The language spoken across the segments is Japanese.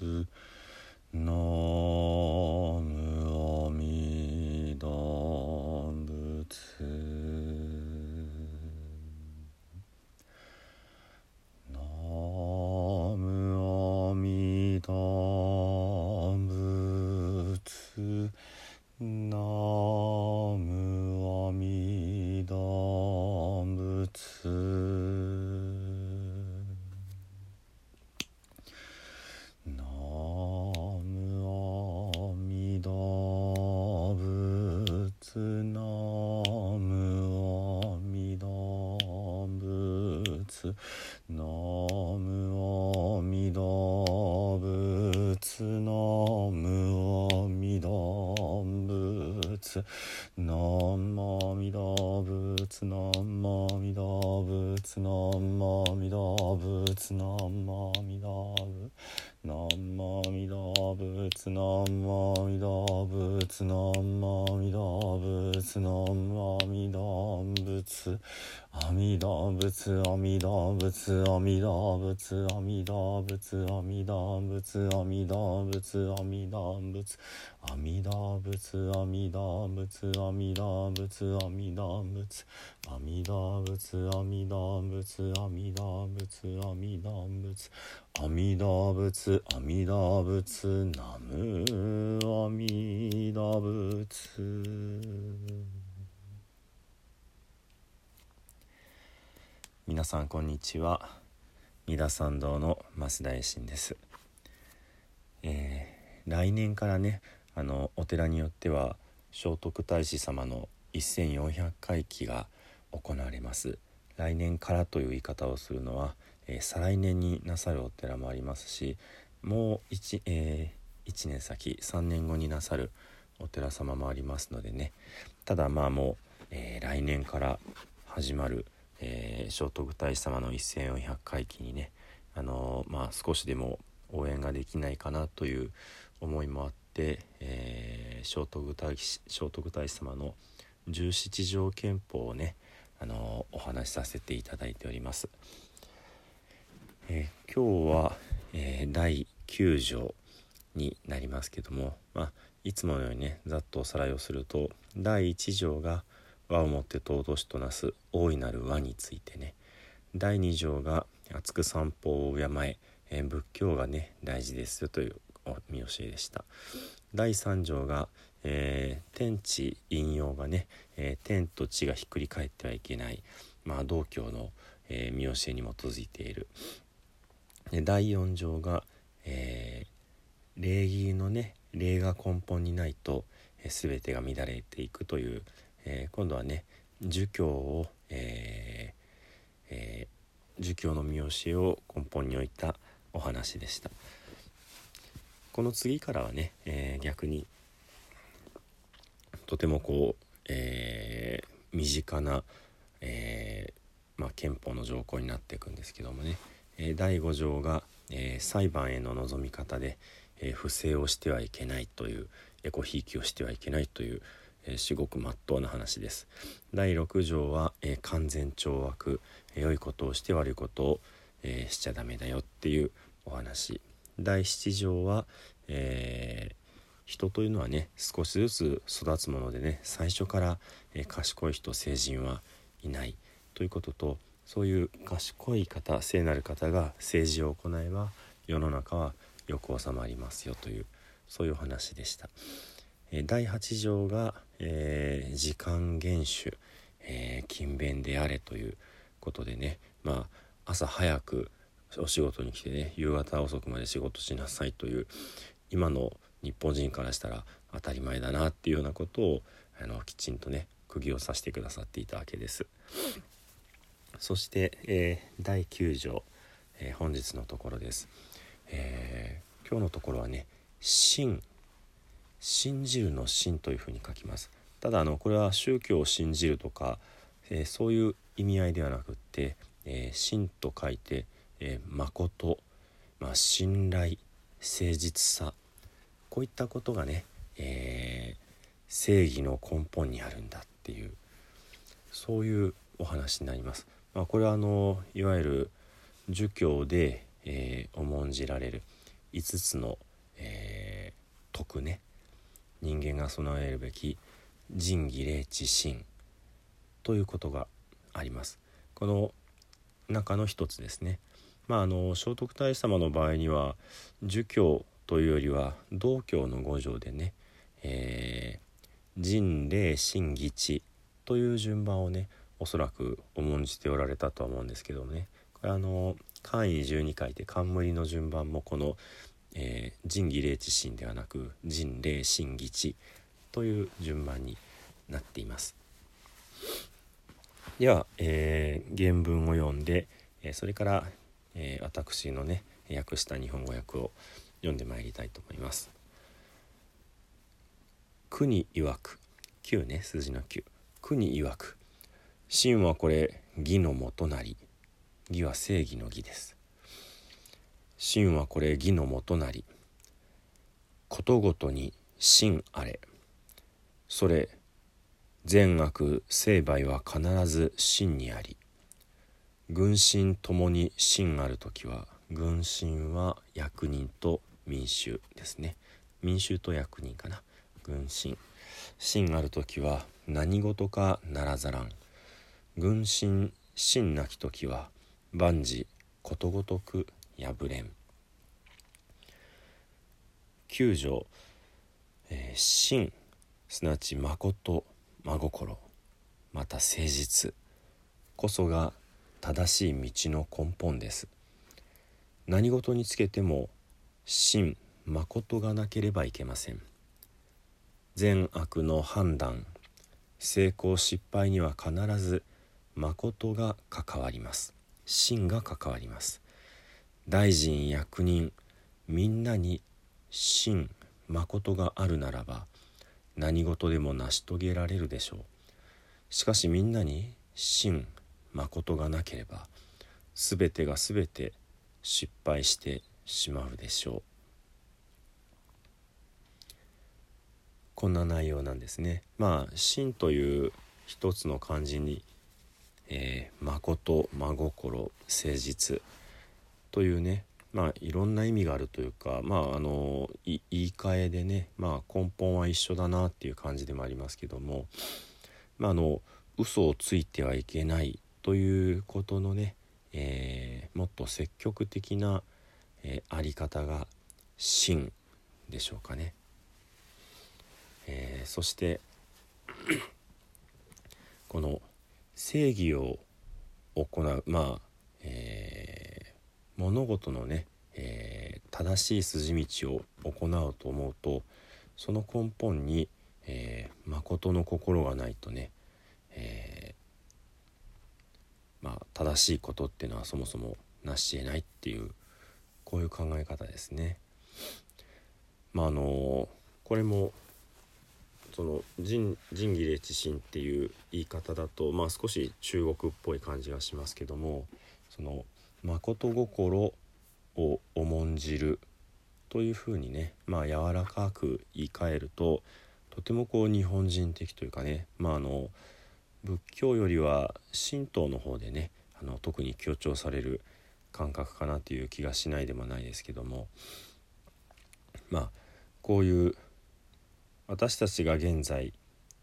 Mm. す「ノムオミドブツノムオミドブツノムオミドブツノムオミドブツノムオミドブツノムオミドブノムオミドブツノムオミドブツノムオミドブツノムオミドブツ阿弥陀仏阿弥陀仏阿弥陀仏阿弥陀仏阿弥陀仏阿弥陀仏阿弥陀仏阿弥陀仏阿弥陀仏阿弥陀仏阿弥陀仏阿弥陀仏阿弥陀仏阿弥陀仏阿弥陀仏阿弥陀仏阿弥陀仏ナム阿弥陀仏。皆さんこんにちは。三田参道の増田衛進です、えー来年からねあのお寺によっては聖徳太子様の1400回忌が行われます。来年からという言い方をするのは、えー再来年になさるお寺もありますしもう 1,、え1年先3年後になさるお寺様もありますのでね。ただまあもう、えー来年から始まる、えー聖徳太子様の1400回忌にねあのーまあ少しでも応援ができないかなという思いもあって、えー聖徳太子聖徳太子様の十七条憲法をねあのーお話しさせていただいております。え今日は、え第9条になりますけども、まあ、いつものようにねざっとおさらいをすると第1条が「和をもって尊しとなす大いなる和」についてね第2条が「厚く散歩を敬え仏教がね大事ですよ」という見教えでした。第3条が、えー天地引用がね、えー天と地がひっくり返ってはいけない、まあ、道教の、えー見教えに基づいている。第4条が、え礼儀のね礼が根本にないと、えー全てが乱れていくという、えー今度はね儒教を、えーえー儒教の見教えを根本に置いたお話でした。この次からはね、えー逆にとてもこう、えー身近な、えーまあ、憲法の条項になっていくんですけどもね、えー第5条が、えー裁判への望み方で、えー不正をしてはいけないというエコひいきをしてはいけないという、えー至極まっとうな話です。第6条は、えー完全懲悪、えー良いことをして悪いことを、えーしちゃダメだよっていうお話第7条は、えー人というのはね少しずつ育つものでね最初から、えー賢い人成人はいないということとそういう賢い方聖なる方が政治を行えば世の中はよく収まりますよというそういうお話でした。第8条が、えー時間厳守、えー勤勉であれということでねまあ朝早くお仕事に来てね夕方遅くまで仕事しなさいという今の日本人からしたら当たり前だなっていうようなことをあのきちんとね釘を刺してくださっていたわけです。そして、えー第9条、えー本日のところです、えー今日のところはね「信」「信じる」の「信」というふうに書きますただあのこれは宗教を信じるとか、えーそういう意味合いではなくって「えー信」と書いて「えー誠」まあ、信頼誠実さこういったことがね、え正義の根本にあるんだっていうそういうお話になります。まあ、これはあのいわゆる儒教で、え重んじられる5つの、えー、徳ね人間が備えるべき仁義礼智信ということがあります。この中の一つですね。まああの聖徳太子様の場合には儒教というよりは道教の五条でね、えー、仁礼信義智という順番をねおそらく重んじておられたとは思うんですけどもねこれあの簡位12回で冠の順番もこの、えー、仁義礼智信ではなく仁礼信義智という順番になっています。では、えー、原文を読んで、えー、それから、えー、私のね訳した日本語訳を読んでまいりたいと思います。国曰く9ね数字の9国曰く真はこれ義のもとなり義は正義の義です真はこれ義のもとなりことごとに真あれ。それ善悪成敗は必ず真にあり。軍神ともに真ある時は軍神は役人と民衆ですね。民衆と役人かな。軍神。真ある時は何事かならざらん。軍神真なき時は万事ことごとく破れん。九条、えー、真すなわち誠真心。また誠実。こそが正しい道の根本です。何事につけても真誠がなければいけません。善悪の判断成功失敗には必ず誠が関わります。真が関わります。大臣役人みんなに真誠があるならば何事でも成し遂げられるでしょう。しかしみんなに真誠がなければ全てが全て失敗してしまうでしょう。こんな内容なんですね。まあ真という一つの漢字にえー、誠真心誠実というねまあいろんな意味があるというかまああの言い換えでねまあ根本は一緒だなっていう感じでもありますけどもまああの嘘をついてはいけないということのね、えー、もっと積極的な、えー、あり方が真でしょうかね。えー、そしてこの正義を行うまあ、えー、物事のね、えー、正しい筋道を行うと思うとその根本に、えー、誠の心がないとね、えー、まあ、正しいことっていうのはそもそもなし得ないっていうこういう考え方ですね。まああのこれもその仁仁義礼智信っていう言い方だと、まあ、少し中国っぽい感じがしますけどもその誠心を重んじるというふうにね、まあ、柔らかく言い換えるととてもこう日本人的というかね、まあ、あの仏教よりは神道の方でねあの特に強調される感覚かなという気がしないでもないですけどもまあこういう私たちが現在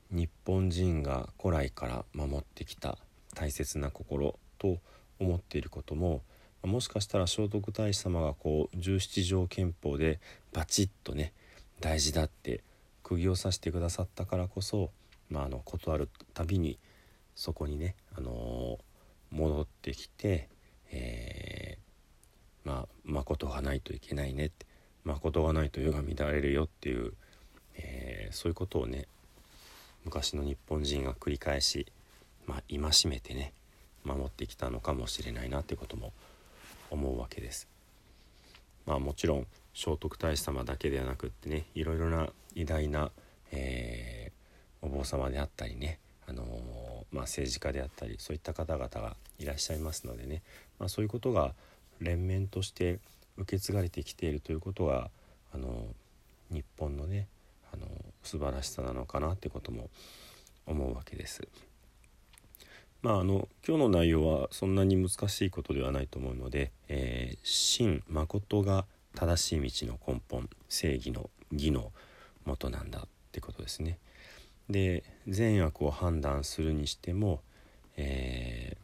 日本人が古来から守ってきた大切な心と思っていることももしかしたら聖徳太子様がこう17条憲法でバチッとね大事だって釘を刺してくださったからこそ、まあ、あの断るたびにそこにね、あのー、戻ってきて、えー、まあ誠がないといけないねって誠がないと世が乱れるよっていうえー、そういうことをね昔の日本人が繰り返し、まあ、戒めてね守ってきたのかもしれないなっていうことも思うわけです。まあもちろん聖徳太子様だけではなくってねいろいろな偉大な、えー、お坊様であったりね、あのー、まあ、政治家であったりそういった方々がいらっしゃいますのでね、まあ、そういうことが連綿として受け継がれてきているということはあの日本のねあの素晴らしさなのかなってことも思うわけです。まああの今日の内容はそんなに難しいことではないと思うので、えー、真誠が正しい道の根本正義の義の元なんだってことですね。で善悪を判断するにしても、え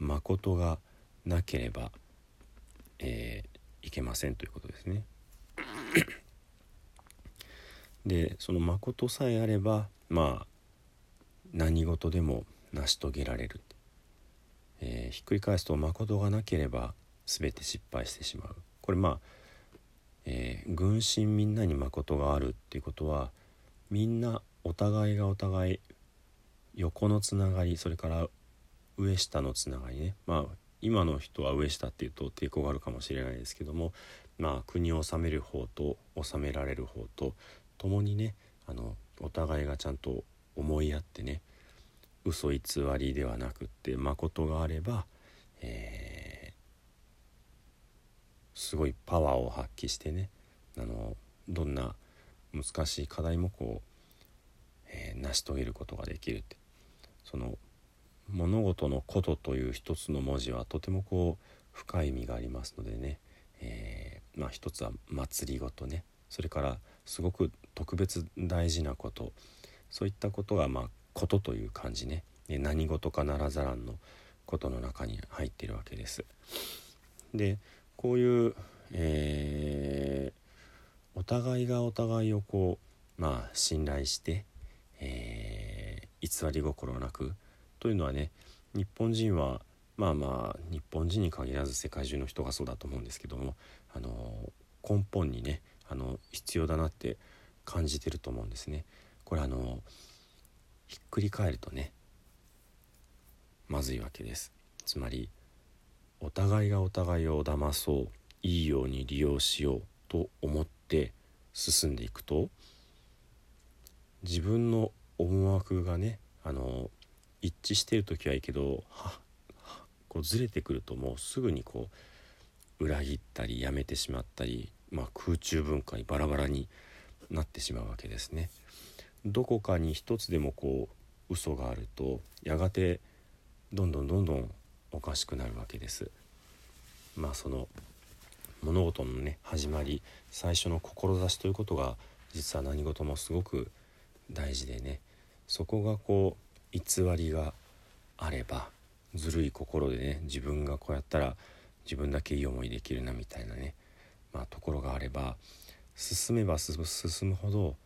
ー、誠がなければ、えー、いけませんということですね。でその誠さえあればまあ何事でも成し遂げられる、えー、ひっくり返すと誠がなければ全て失敗してしまう。これまあ、えー、軍神みんなに誠があるっていうことはみんなお互いがお互い横のつながりそれから上下のつながりね。まあ今の人は上下っていうと抵抗があるかもしれないですけどもまあ国を治める方と治められる方と共にねあのお互いがちゃんと思いやってね嘘偽りではなくって誠があれば、えー、すごいパワーを発揮してねあのどんな難しい課題もこう、えー、成し遂げることができるって。その物事の「こと」という一つの文字はとてもこう深い意味がありますのでね、えー、まあ一つは祭りごとねそれからすごく特別大事なことそういったことがまあことという感じね何事かならざらんのことの中に入っているわけです。でこういう、えー、お互いがお互いをこうまあ信頼して、えー、偽り心なくというのはね日本人はまあまあ日本人に限らず世界中の人がそうだと思うんですけどもあの根本にねあの必要だなって感じてると思うんですね。これあのひっくり返るとねまずいわけですつまりお互いがお互いを騙そういいように利用しようと思って進んでいくと自分の思惑がねあの一致してる時はいいけどはこうずれてくるともうすぐにこう裏切ったりやめてしまったり、まあ、空中分解バラバラになってしまうわけですね。どこかに一つでもこう嘘があるとやがてどんどんどんどんおかしくなるわけです。まあその物事のね始まり最初の志ということが実は何事もすごく大事でねそこがこう偽りがあればずるい心でね自分がこうやったら自分だけいい思いできるなみたいなね、まあ、ところがあれば進めば進むほど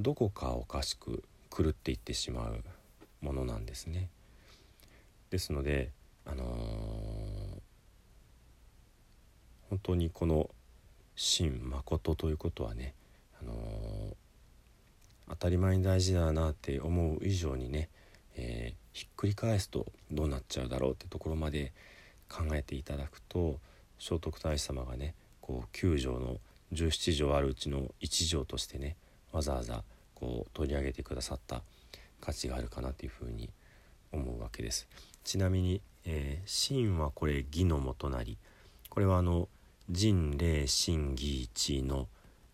どこかおかしく狂っていってしまうものなんですね。ですので、あのー、本当にこの真誠ということはね、あのー、当たり前に大事だなって思う以上にね、えー、ひっくり返すとどうなっちゃうだろうってところまで考えていただくと聖徳太子様がねこう9条の17条あるうちの1条としてねわざわざこう取り上げてくださった価値があるかなというふうに思うわけです。ちなみに「えー、真はこれ義のもとなり」これはあの「人霊真義一」の、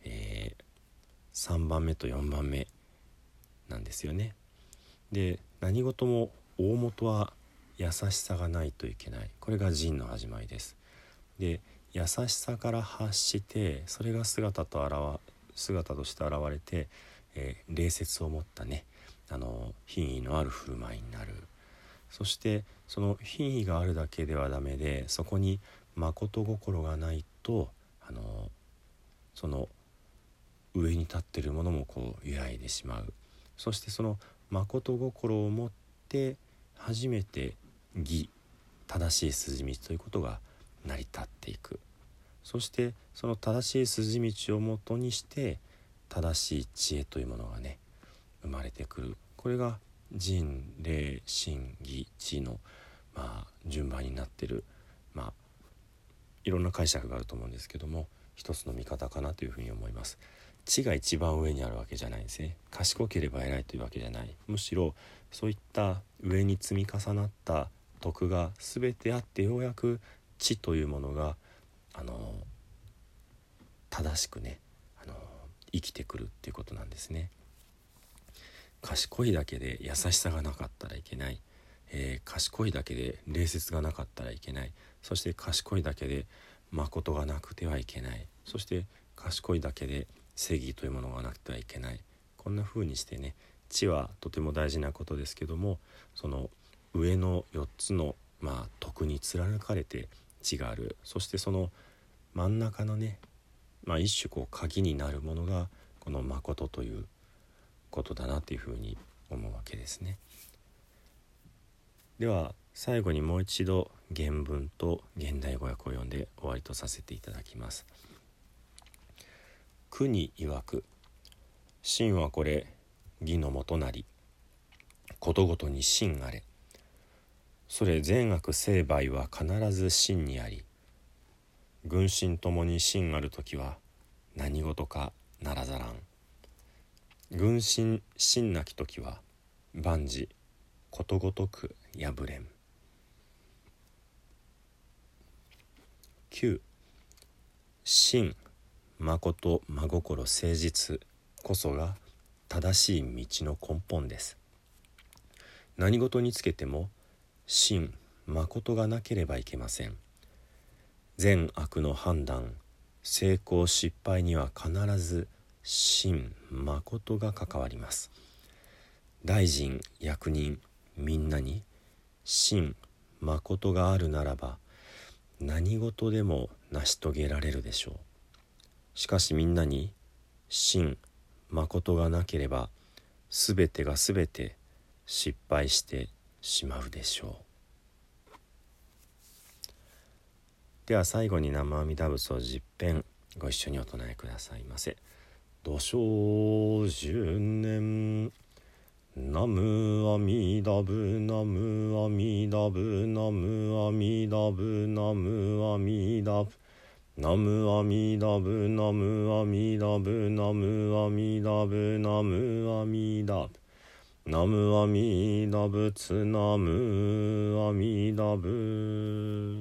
えー、3番目と4番目なんですよね。で何事も大元は優しさがないといけないこれが仁の始まりです。で優しさから発してそれが姿と現姿として現れて、えー、礼節を持ったねあの品位のある振る舞いになる。そしてその品位があるだけではダメでそこに誠心がないとあのその上に立ってるものもこう揺らいでしまう。そしてその誠心を持って初めて義正しい筋道ということが成り立っていく。そしてその正しい筋道をもとにして正しい知恵というものがね生まれてくる。これが人霊心義知の、まあ、順番になってる、まあ、いろんな解釈があると思うんですけども一つの見方かなというふうに思います。知が一番上にあるわけじゃないんですね。賢ければ偉いというわけじゃない。むしろそういった上に積み重なった徳が全てあってようやく知というものがあの正しくねあの生きてくるっていうことなんですね。賢いだけで優しさがなかったらいけない、えー、賢いだけで礼節がなかったらいけない。そして賢いだけで誠がなくてはいけない。そして賢いだけで正義というものがなくてはいけない。こんな風にしてね知はとても大事なことですけどもその上の4つの、まあ、徳に貫かれて知がある。そしてその真ん中のね、まあ、一種こう鍵になるものがこの「誠」ということだなというふうに思うわけですね。では最後にもう一度原文と現代語訳を読んで終わりとさせていただきます。国曰く「真はこれ義のもとなりことごとに真あれ」それ善悪成敗は必ず真にあり軍神ともに真ある時は何事かならざらん。軍神真なき時は万事ことごとく破れん。9真誠真心誠実こそが正しい道の根本です。何事につけても真誠がなければいけません。善悪の判断成功失敗には必ず真誠が関わります。大臣役人みんなに真誠があるならば何事でも成し遂げられるでしょう。しかしみんなに真誠がなければ全てが全て失敗してしまうでしょう。では最後に生阿弥陀仏を十遍ご一緒にお唱えくださいませ「土生十年。南無阿弥陀仏南無阿弥陀仏南無阿弥陀仏南無阿弥陀仏南無阿弥陀仏南無阿弥陀仏南無阿弥陀仏南無阿弥陀仏南無阿弥陀仏南無阿弥陀仏